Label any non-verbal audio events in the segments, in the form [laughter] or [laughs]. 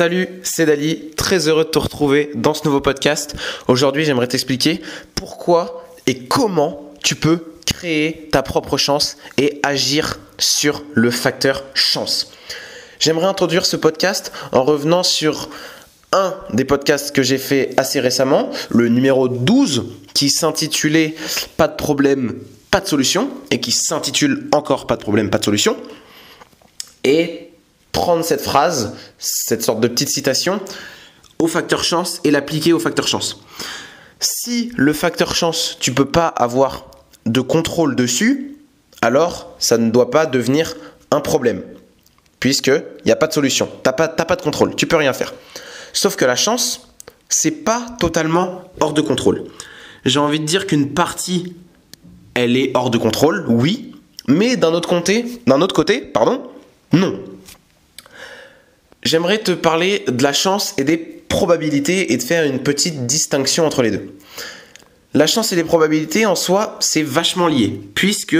Salut, c'est Dali, très heureux de te retrouver dans ce nouveau podcast. Aujourd'hui, j'aimerais t'expliquer pourquoi et comment tu peux créer ta propre chance et agir sur le facteur chance. J'aimerais introduire ce podcast en revenant sur un des podcasts que j'ai fait assez récemment, le numéro 12, qui s'intitulait Pas de problème, pas de solution, et qui s'intitule encore Pas de problème, pas de solution. Prendre cette phrase, cette sorte de petite citation, au facteur chance et l'appliquer au facteur chance. Si le facteur chance, tu peux pas avoir de contrôle dessus, alors ça ne doit pas devenir un problème. Puisqu'il n'y a pas de solution. Tu n'as pas, pas de contrôle. Tu peux rien faire. Sauf que la chance, c'est pas totalement hors de contrôle. J'ai envie de dire qu'une partie, elle est hors de contrôle, oui. Mais d'un autre côté, d'un autre côté, pardon, non. J'aimerais te parler de la chance et des probabilités et de faire une petite distinction entre les deux. La chance et les probabilités en soi, c'est vachement lié, puisque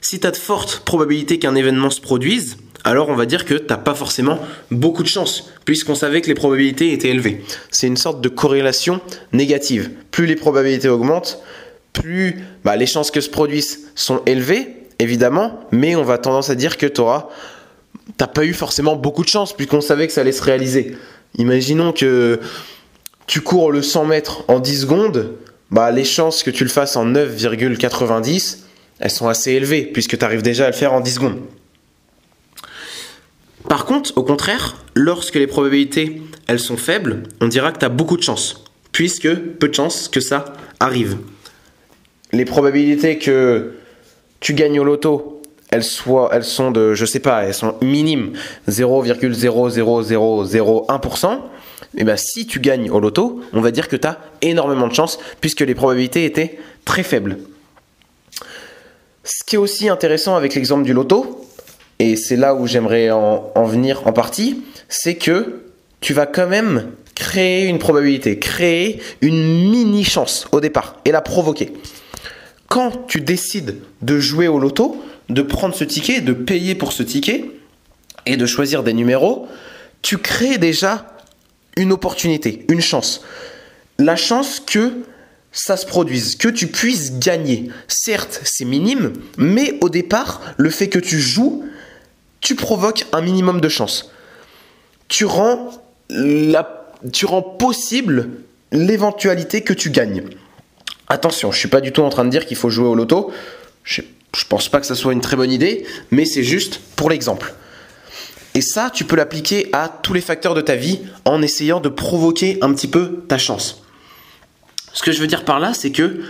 si tu as de fortes probabilités qu'un événement se produise, alors on va dire que tu n'as pas forcément beaucoup de chance, puisqu'on savait que les probabilités étaient élevées. C'est une sorte de corrélation négative. Plus les probabilités augmentent, plus bah, les chances que se produisent sont élevées, évidemment, mais on va tendance à dire que tu auras t'as pas eu forcément beaucoup de chance puisqu'on savait que ça allait se réaliser. Imaginons que tu cours le 100 mètres en 10 secondes, bah les chances que tu le fasses en 9,90, elles sont assez élevées puisque tu arrives déjà à le faire en 10 secondes. Par contre, au contraire, lorsque les probabilités elles sont faibles, on dira que tu as beaucoup de chance puisque peu de chances que ça arrive. Les probabilités que tu gagnes au loto elles, soient, sont de, je sais pas, elles sont minimes, 0,00001%, et ben si tu gagnes au loto, on va dire que tu as énormément de chance puisque les probabilités étaient très faibles. Ce qui est aussi intéressant avec l'exemple du loto, et c'est là où j'aimerais en, en venir en partie, c'est que tu vas quand même créer une probabilité, créer une mini chance au départ et la provoquer. Quand tu décides de jouer au loto, de prendre ce ticket, de payer pour ce ticket et de choisir des numéros, tu crées déjà une opportunité, une chance. La chance que ça se produise, que tu puisses gagner. Certes, c'est minime, mais au départ, le fait que tu joues, tu provoques un minimum de chance. Tu rends, possible l'éventualité que tu gagnes. Attention, je ne suis pas du tout en train de dire qu'il faut jouer au loto. Je je pense pas que ça soit une très bonne idée, mais c'est juste pour l'exemple. Et ça, tu peux l'appliquer à tous les facteurs de ta vie en essayant de provoquer un petit peu ta chance. Ce que je veux dire par là, c'est que,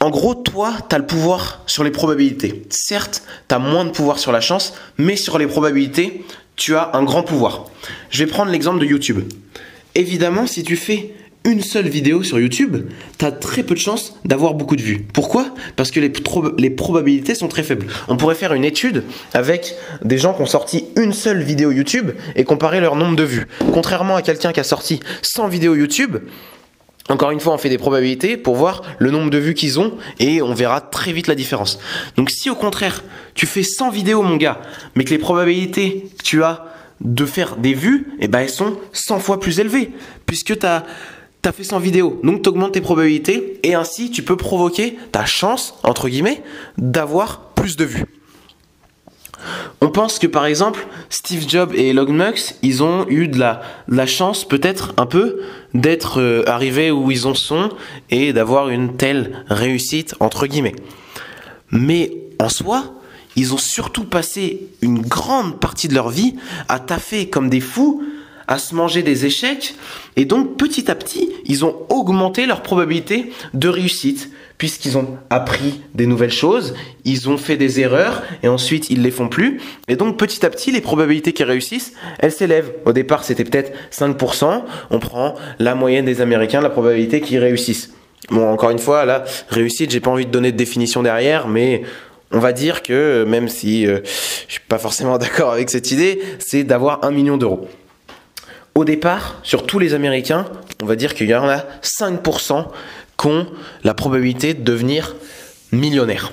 en gros, toi, tu as le pouvoir sur les probabilités. Certes, tu as moins de pouvoir sur la chance, mais sur les probabilités, tu as un grand pouvoir. Je vais prendre l'exemple de YouTube. Évidemment, si tu fais une seule vidéo sur YouTube, tu as très peu de chances d'avoir beaucoup de vues. Pourquoi? Parce que les, les, probabilités sont très faibles. On pourrait faire une étude avec des gens qui ont sorti une seule vidéo YouTube et comparer leur nombre de vues. Contrairement à quelqu'un qui a sorti 100 vidéos YouTube, encore une fois, on fait des probabilités pour voir le nombre de vues qu'ils ont et on verra très vite la différence. Donc si au contraire, tu fais 100 vidéos mon gars, mais que les probabilités que tu as de faire des vues, eh ben elles sont 100 fois plus élevées puisque tu as tu as fait 100 vidéos, donc tu augmentes tes probabilités et ainsi tu peux provoquer ta chance, entre guillemets, d'avoir plus de vues. On pense que par exemple, Steve Jobs et Elon ils ont eu de la, la chance peut-être un peu d'être euh, arrivés où ils en sont et d'avoir une telle réussite, entre guillemets. Mais en soi, ils ont surtout passé une grande partie de leur vie à taffer comme des fous à se manger des échecs et donc petit à petit ils ont augmenté leur probabilité de réussite puisqu'ils ont appris des nouvelles choses, ils ont fait des erreurs et ensuite ils les font plus et donc petit à petit les probabilités qu'ils réussissent elles s'élèvent. Au départ c'était peut-être 5%, on prend la moyenne des Américains, la probabilité qu'ils réussissent. Bon encore une fois là réussite j'ai pas envie de donner de définition derrière mais on va dire que même si euh, je suis pas forcément [laughs] d'accord avec cette idée, c'est d'avoir un million d'euros. Au départ, sur tous les Américains, on va dire qu'il y en a 5% qui ont la probabilité de devenir millionnaire.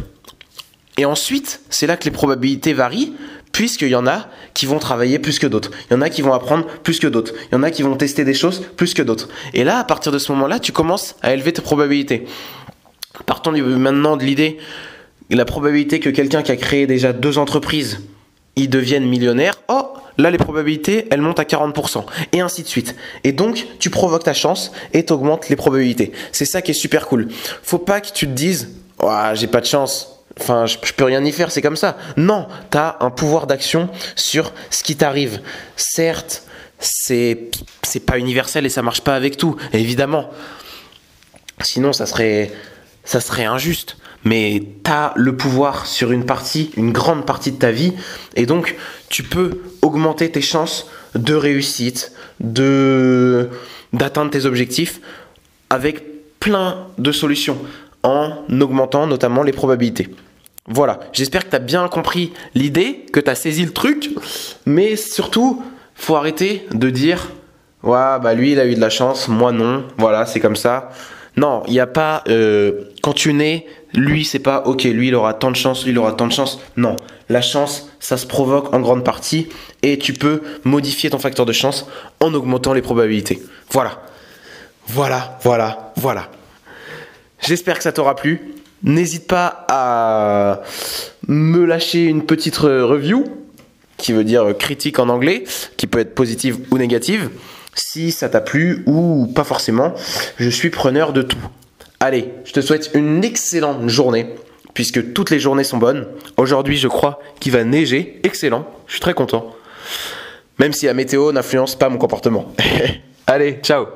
Et ensuite, c'est là que les probabilités varient, puisqu'il y en a qui vont travailler plus que d'autres. Il y en a qui vont apprendre plus que d'autres. Il y en a qui vont tester des choses plus que d'autres. Et là, à partir de ce moment-là, tu commences à élever tes probabilités. Partons maintenant de l'idée, la probabilité que quelqu'un qui a créé déjà deux entreprises, il devienne millionnaire. Oh, là les probabilités, elles montent à 40%, et ainsi de suite. Et donc, tu provoques ta chance et tu augmentes les probabilités. C'est ça qui est super cool. Faut pas que tu te dises, oh, j'ai pas de chance, Enfin, je, peux rien y faire, c'est comme ça. Non, tu as un pouvoir d'action sur ce qui t'arrive. Certes, c'est pas universel et ça marche pas avec tout, évidemment. Sinon, ça serait ça serait injuste. Mais tu as le pouvoir sur une partie, une grande partie de ta vie, et donc tu peux augmenter tes chances de réussite, d'atteindre tes objectifs avec plein de solutions en augmentant notamment les probabilités. Voilà, j'espère que tu as bien compris l'idée, que tu as saisi le truc, mais surtout, faut arrêter de dire Ouais, bah lui il a eu de la chance, moi non, voilà, c'est comme ça. Non, il n'y a pas. Euh, quand tu nais, lui c'est pas ok, lui il aura tant de chance, lui il aura tant de chance. Non, la chance, ça se provoque en grande partie et tu peux modifier ton facteur de chance en augmentant les probabilités. Voilà. Voilà, voilà, voilà. J'espère que ça t'aura plu. N'hésite pas à me lâcher une petite review, qui veut dire critique en anglais, qui peut être positive ou négative. Si ça t'a plu ou pas forcément, je suis preneur de tout. Allez, je te souhaite une excellente journée, puisque toutes les journées sont bonnes. Aujourd'hui, je crois qu'il va neiger. Excellent, je suis très content. Même si la météo n'influence pas mon comportement. [laughs] Allez, ciao